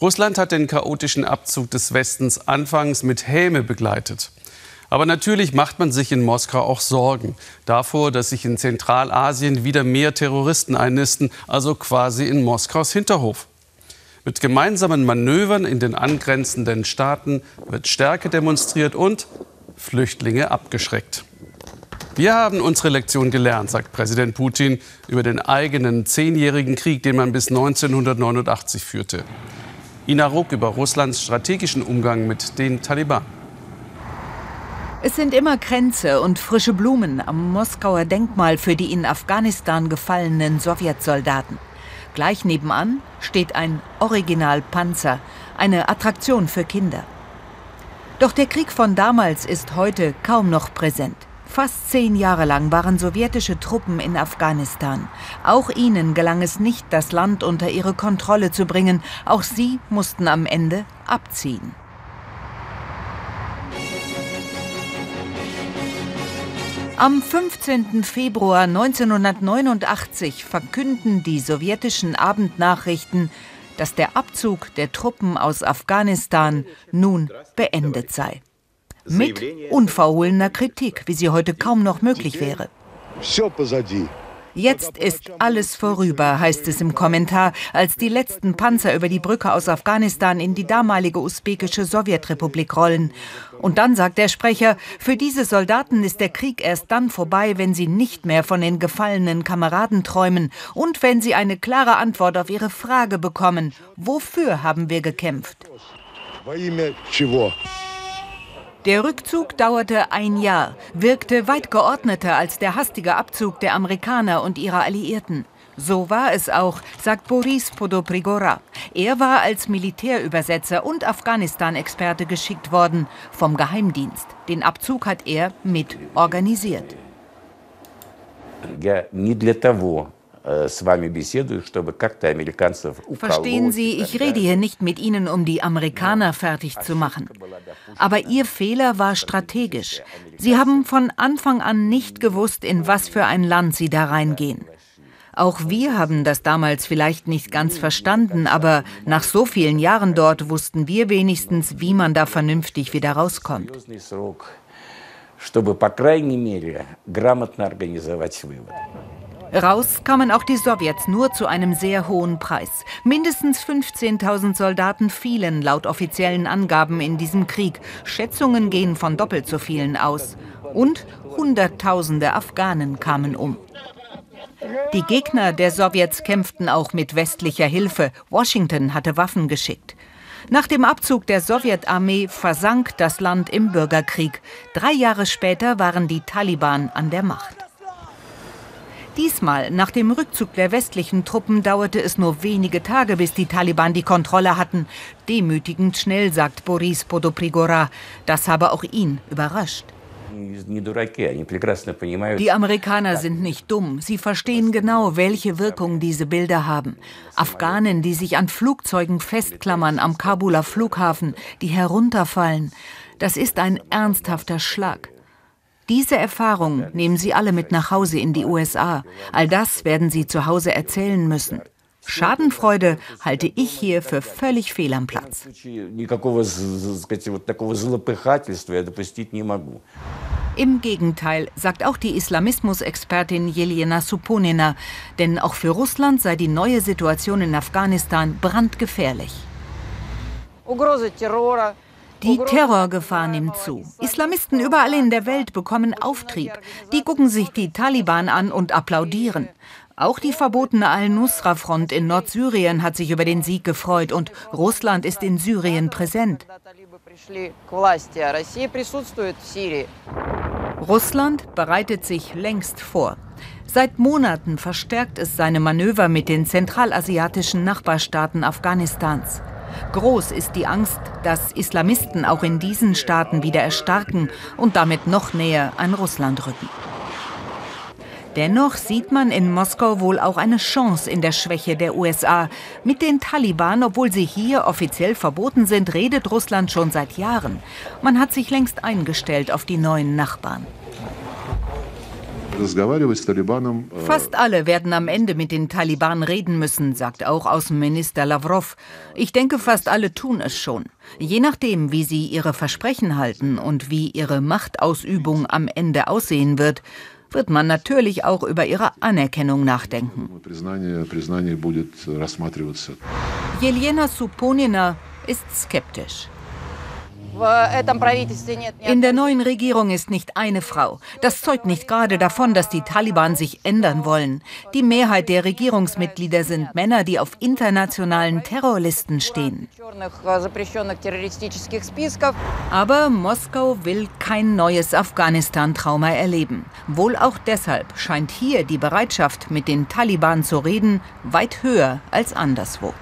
Russland hat den chaotischen Abzug des Westens anfangs mit Häme begleitet. Aber natürlich macht man sich in Moskau auch Sorgen davor, dass sich in Zentralasien wieder mehr Terroristen einnisten, also quasi in Moskaus Hinterhof. Mit gemeinsamen Manövern in den angrenzenden Staaten wird Stärke demonstriert und Flüchtlinge abgeschreckt. Wir haben unsere Lektion gelernt, sagt Präsident Putin über den eigenen zehnjährigen Krieg, den man bis 1989 führte. Ina Ruck über Russlands strategischen Umgang mit den Taliban. Es sind immer Kränze und frische Blumen am Moskauer Denkmal für die in Afghanistan gefallenen Sowjetsoldaten. Gleich nebenan steht ein Originalpanzer, eine Attraktion für Kinder. Doch der Krieg von damals ist heute kaum noch präsent. Fast zehn Jahre lang waren sowjetische Truppen in Afghanistan. Auch ihnen gelang es nicht, das Land unter ihre Kontrolle zu bringen. Auch sie mussten am Ende abziehen. Am 15. Februar 1989 verkünden die sowjetischen Abendnachrichten, dass der Abzug der Truppen aus Afghanistan nun beendet sei. Mit unverhohlener Kritik, wie sie heute kaum noch möglich wäre. Jetzt ist alles vorüber, heißt es im Kommentar, als die letzten Panzer über die Brücke aus Afghanistan in die damalige usbekische Sowjetrepublik rollen. Und dann sagt der Sprecher, für diese Soldaten ist der Krieg erst dann vorbei, wenn sie nicht mehr von den gefallenen Kameraden träumen und wenn sie eine klare Antwort auf ihre Frage bekommen, wofür haben wir gekämpft? Der Rückzug dauerte ein Jahr, wirkte weit geordneter als der hastige Abzug der Amerikaner und ihrer Alliierten. So war es auch, sagt Boris Podoprigora. Er war als Militärübersetzer und Afghanistan-Experte geschickt worden vom Geheimdienst. Den Abzug hat er mit organisiert. Я не для того Э, Verstehen Sie, ich rede hier nicht mit Ihnen, um die Amerikaner fertig zu machen. Aber Ihr Fehler war strategisch. Sie haben von Anfang an nicht gewusst, in was für ein Land Sie da reingehen. Auch wir haben das damals vielleicht nicht ganz verstanden, aber nach so vielen Jahren dort wussten wir wenigstens, wie man da vernünftig wieder rauskommt. чтобы, по крайней мере, грамотно организовать вывод. Raus kamen auch die Sowjets nur zu einem sehr hohen Preis. Mindestens 15.000 Soldaten fielen laut offiziellen Angaben in diesem Krieg. Schätzungen gehen von doppelt so vielen aus. Und Hunderttausende Afghanen kamen um. Die Gegner der Sowjets kämpften auch mit westlicher Hilfe. Washington hatte Waffen geschickt. Nach dem Abzug der Sowjetarmee versank das Land im Bürgerkrieg. Drei Jahre später waren die Taliban an der Macht. Diesmal, nach dem Rückzug der westlichen Truppen, dauerte es nur wenige Tage, bis die Taliban die Kontrolle hatten. Demütigend schnell, sagt Boris Podoprigora. Das habe auch ihn überrascht. Die Amerikaner sind nicht dumm. Sie verstehen genau, welche Wirkung diese Bilder haben. Afghanen, die sich an Flugzeugen festklammern am Kabuler Flughafen, die herunterfallen. Das ist ein ernsthafter Schlag. Diese Erfahrung nehmen Sie alle mit nach Hause in die USA. All das werden Sie zu Hause erzählen müssen. Schadenfreude halte ich hier für völlig fehl am Platz. Im Gegenteil, sagt auch die Islamismusexpertin Jelena Suponina, denn auch für Russland sei die neue Situation in Afghanistan brandgefährlich. Die Terrorgefahr nimmt zu. Islamisten überall in der Welt bekommen Auftrieb. Die gucken sich die Taliban an und applaudieren. Auch die verbotene Al-Nusra-Front in Nordsyrien hat sich über den Sieg gefreut und Russland ist in Syrien präsent. Russland bereitet sich längst vor. Seit Monaten verstärkt es seine Manöver mit den zentralasiatischen Nachbarstaaten Afghanistans. Groß ist die Angst, dass Islamisten auch in diesen Staaten wieder erstarken und damit noch näher an Russland rücken. Dennoch sieht man in Moskau wohl auch eine Chance in der Schwäche der USA. Mit den Taliban, obwohl sie hier offiziell verboten sind, redet Russland schon seit Jahren. Man hat sich längst eingestellt auf die neuen Nachbarn. Fast alle werden am Ende mit den Taliban reden müssen, sagt auch Außenminister Lavrov. Ich denke, fast alle tun es schon. Je nachdem, wie sie ihre Versprechen halten und wie ihre Machtausübung am Ende aussehen wird, wird man natürlich auch über ihre Anerkennung nachdenken. Jelena Suponina ist skeptisch. In der neuen Regierung ist nicht eine Frau. Das zeugt nicht gerade davon, dass die Taliban sich ändern wollen. Die Mehrheit der Regierungsmitglieder sind Männer, die auf internationalen Terrorlisten stehen. Aber Moskau will kein neues Afghanistan-Trauma erleben. Wohl auch deshalb scheint hier die Bereitschaft, mit den Taliban zu reden, weit höher als anderswo.